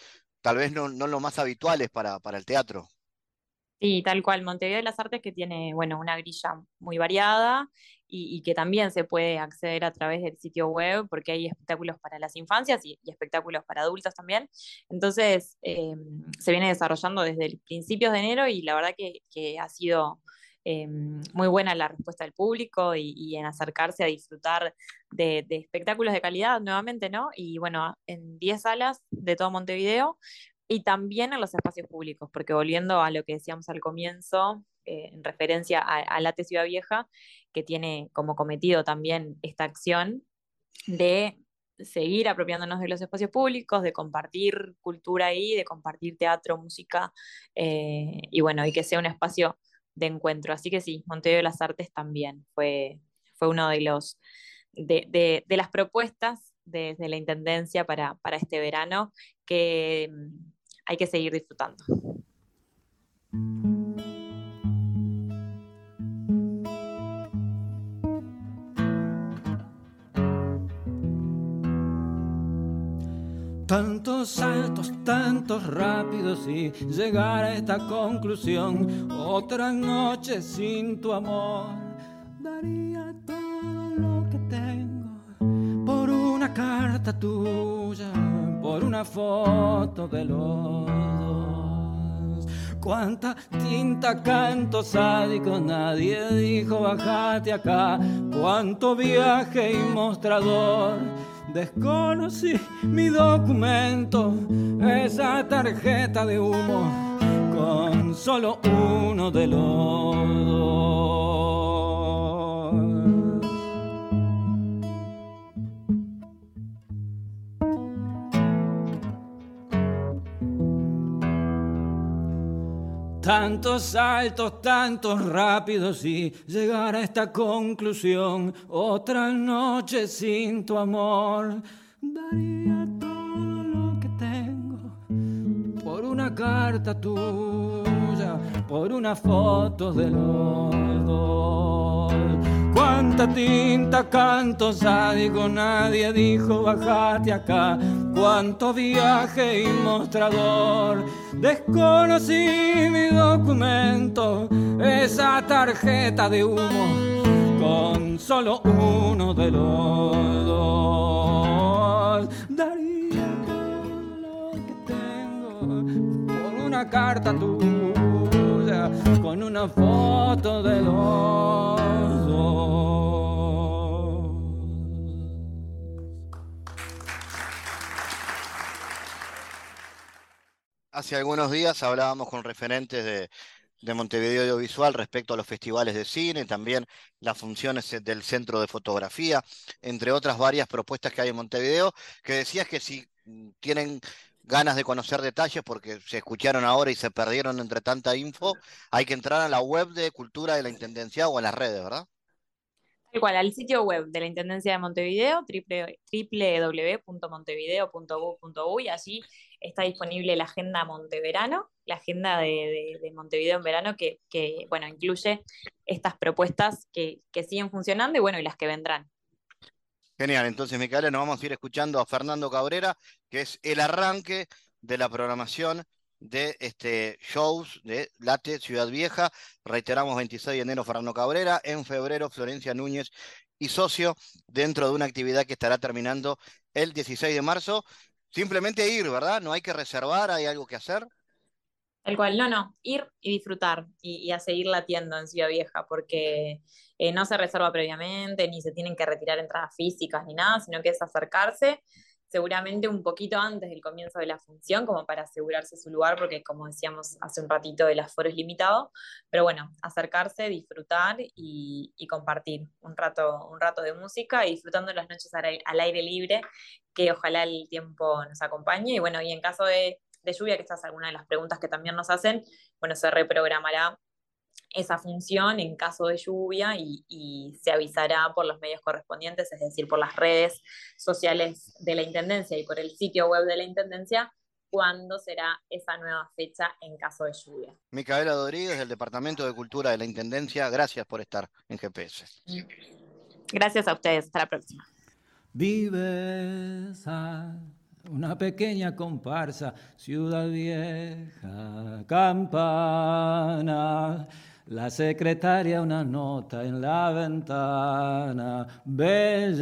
tal vez no, no los más habituales para, para el teatro. Sí, tal cual. Montevideo de las Artes que tiene, bueno, una grilla muy variada y, que también se puede acceder a través del sitio web porque hay espectáculos para las infancias y, espectáculos para adultos también. Entonces, eh, se viene desarrollando desde principios de enero y la verdad que, ha sido eh, muy buena la respuesta del público y, en acercarse a disfrutar de, de, espectáculos de calidad nuevamente, ¿no? Y bueno, en 10 salas de todo Montevideo y también en los espacios públicos, porque volviendo a lo que decíamos al comienzo, eh, en referencia a, la Ciudad Vieja, que tiene como cometido también esta acción de seguir apropiándonos de los espacios públicos, de compartir cultura ahí, de compartir teatro, música, eh, y bueno, y que sea un espacio de encuentro. Así que sí, Montevideo de las Artes también fue, fue uno de los de, de las propuestas desde la Intendencia para, para este verano que mm, hay que seguir disfrutando. Tantos saltos, tantos rápidos y llegar a esta conclusión. Otra noche sin tu amor. Daría todo lo que tengo por una carta tuya por una foto de los dos. Cuánta tinta, canto sádico, nadie dijo bajate acá. Cuánto viaje y mostrador. Desconocí mi documento, esa tarjeta de humo con solo uno de los dos. Tantos saltos, tantos rápidos y llegar a esta conclusión. Otra noche sin tu amor. Daría todo lo que tengo por una carta tuya, por una foto de los dos. Cuánta tinta, canto sádico, nadie dijo bajate acá cuánto viaje y mostrador. Desconocí mi documento, esa tarjeta de humo, con solo uno de los dos. Daría lo que tengo por una carta tuya, con una foto de Hace algunos días hablábamos con referentes de, Montevideo Audiovisual respecto a los festivales de cine, también las funciones del centro de fotografía, entre otras varias propuestas que hay en Montevideo, que decías que si mm, tienen ganas de conocer detalles porque se escucharon ahora y se perdieron entre tanta info, hay que entrar a la web de Cultura de la Intendencia o a las redes, ¿verdad? Igual, al sitio web de la Intendencia de Montevideo, www.montevideo.gov.uy, allí está disponible la agenda Monteverano, la agenda de, Montevideo en verano, que, bueno, incluye estas propuestas que, siguen funcionando y bueno, y las que vendrán. Genial, entonces Micaela, nos vamos a ir escuchando a Fernando Cabrera, que es el arranque de la programación de este shows de Late Ciudad Vieja. Reiteramos 26 de enero Fernando Cabrera, en febrero Florencia Núñez y socio dentro de una actividad que estará terminando el 16 de marzo. Simplemente ir, ¿verdad? No hay que reservar, hay algo que hacer. Tal cual, no, no, ir y disfrutar y, a seguir latiendo en Ciudad Vieja, porque eh, no se reserva previamente, ni se tienen que retirar entradas físicas ni nada, sino que es acercarse seguramente un poquito antes del comienzo de la función, como para asegurarse su lugar, porque como decíamos hace un ratito, el aforo es limitado, pero bueno, acercarse, disfrutar y, compartir un rato, un rato de música y disfrutando las noches al aire, libre, que ojalá el tiempo nos acompañe. Y bueno, y en caso de, de lluvia, que estas es alguna de las preguntas que también nos hacen, bueno, se reprogramará esa función en caso de lluvia y, se avisará por los medios correspondientes, es decir, por las redes sociales de la Intendencia y por el sitio web de la Intendencia, cuándo será esa nueva fecha en caso de lluvia. Micaela Rodríguez, del Departamento de Cultura de la Intendencia, gracias por estar en GPS. Gracias a ustedes, hasta la próxima. Vives una pequeña comparsa, ciudad vieja, campana la secretaria una nota en la ventana, belleza.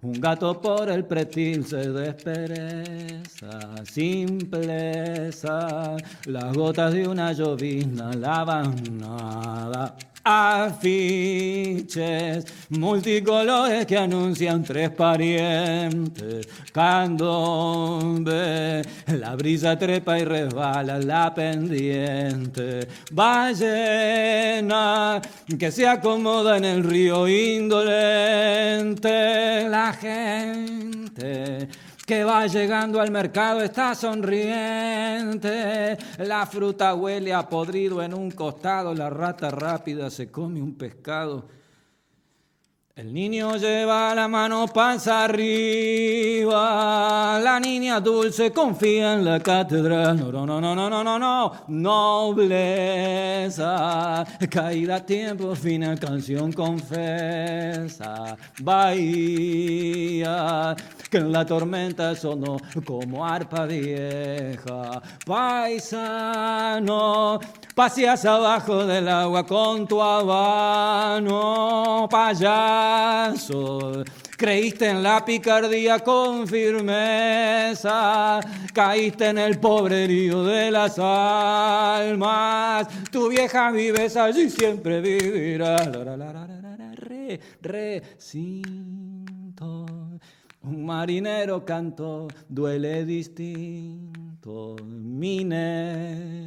Un gato por el pretil se despereza, simpleza. Las gotas de una llovizna lavan nada afiches multicolores que anuncian tres parientes. Candombe, la brisa trepa y resbala la pendiente. Ballena que se acomoda en el río indolente. La gente que va llegando al mercado está sonriente. La fruta huele a podrido en un costado, la rata rápida se come un pescado. El niño lleva la mano panza arriba, la niña dulce confía en la catedral. No, no, no, no, no, no, no, no, nobleza, caída a tiempo, fina canción confesa. Bahía, que en la tormenta sonó como arpa vieja. Paisano, paseas abajo del agua con tu habano, Creíste en la picardía con firmeza, caíste en el pobrerío de las almas. Tu vieja vives allí siempre vivirá. Re, recinto. Un marinero cantó, duele distinto, minero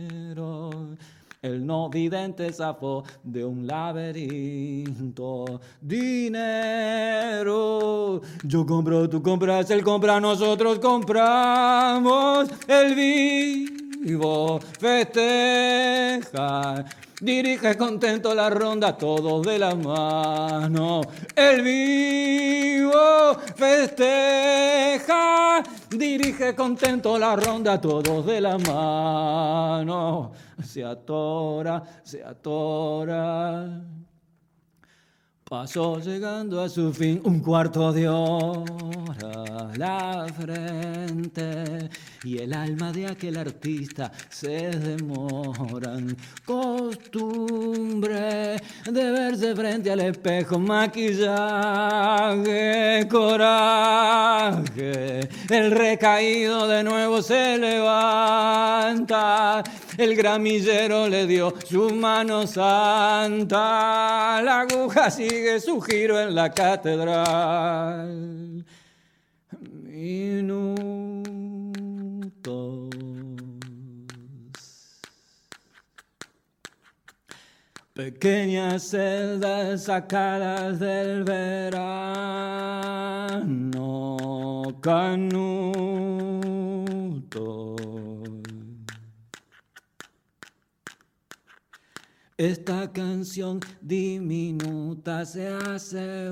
el no vidente zafó de un laberinto. Dinero, yo compro, tú compras, él compra, nosotros compramos. El vivo festeja. Dirige contento la ronda, todos de la mano. El vivo festeja. Dirige contento la ronda, todos de la mano se atora, se atora. Pasó llegando a su fin un cuarto de hora la frente y el alma de aquel artista se demoran. Costumbre de verse frente al espejo, maquillaje, coraje. El recaído de nuevo se levanta, el gramillero le dio su mano santa, la aguja sigue su giro en la catedral. Pequeñas celdas sacadas del verano, canuto. Esta canción diminuta se hace.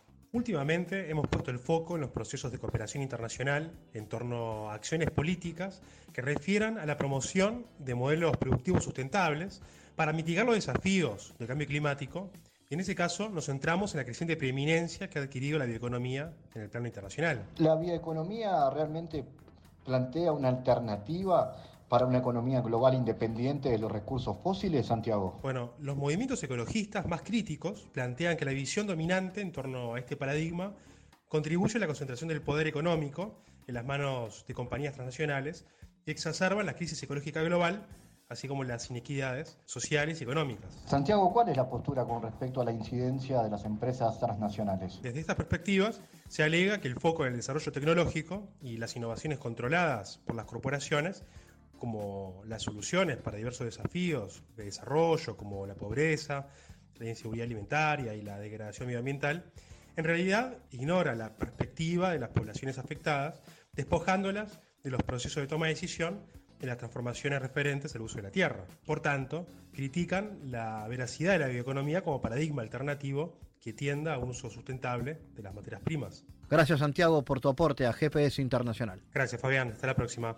Últimamente hemos puesto el foco en los procesos de cooperación internacional en torno a acciones políticas que refieran a la promoción de modelos productivos sustentables para mitigar los desafíos del cambio climático. Y en ese caso nos centramos en la creciente preeminencia que ha adquirido la bioeconomía en el plano internacional. La bioeconomía realmente plantea una alternativa para una economía global independiente de los recursos fósiles, Santiago? Bueno, los movimientos ecologistas más críticos plantean que la visión dominante en torno a este paradigma contribuye a la concentración del poder económico en las manos de compañías transnacionales y exacerba la crisis ecológica global, así como las inequidades sociales y económicas. Santiago, ¿cuál es la postura con respecto a la incidencia de las empresas transnacionales? Desde estas perspectivas, se alega que el foco en el desarrollo tecnológico y las innovaciones controladas por las corporaciones como las soluciones para diversos desafíos de desarrollo, como la pobreza, la inseguridad alimentaria y la degradación medioambiental, en realidad ignora la perspectiva de las poblaciones afectadas, despojándolas de los procesos de toma de decisión en las transformaciones referentes al uso de la tierra. Por tanto, critican la veracidad de la bioeconomía como paradigma alternativo que tienda a un uso sustentable de las materias primas. Gracias Santiago por tu aporte a GPS Internacional. Gracias Fabián, hasta la próxima.